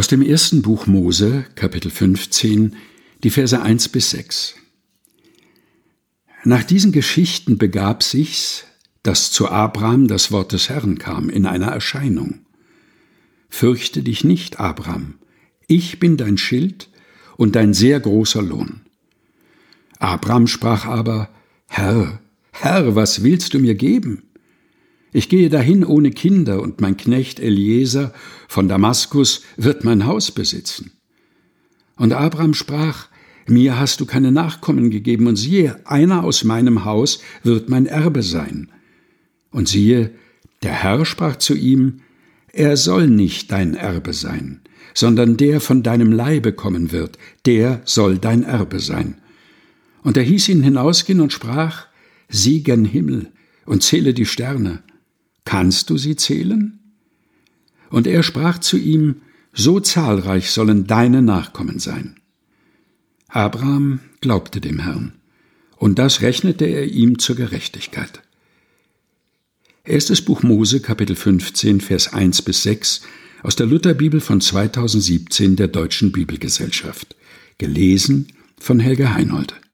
Aus dem ersten Buch Mose, Kapitel 15, die Verse 1 bis 6. Nach diesen Geschichten begab sich's, dass zu Abraham das Wort des Herrn kam in einer Erscheinung. Fürchte dich nicht, Abraham, ich bin dein Schild und dein sehr großer Lohn. Abraham sprach aber, Herr, Herr, was willst du mir geben? Ich gehe dahin ohne Kinder, und mein Knecht Eliezer von Damaskus wird mein Haus besitzen. Und Abraham sprach, Mir hast du keine Nachkommen gegeben, und siehe, einer aus meinem Haus wird mein Erbe sein. Und siehe, der Herr sprach zu ihm, Er soll nicht dein Erbe sein, sondern der von deinem Leibe kommen wird, der soll dein Erbe sein. Und er hieß ihn hinausgehen und sprach, Sieh gen Himmel und zähle die Sterne, Kannst du sie zählen? Und er sprach zu ihm, So zahlreich sollen deine Nachkommen sein. Abraham glaubte dem Herrn, und das rechnete er ihm zur Gerechtigkeit. Erstes Buch Mose, Kapitel 15, Vers 1 bis 6 aus der Lutherbibel von 2017 der Deutschen Bibelgesellschaft. Gelesen von Helga Heinold.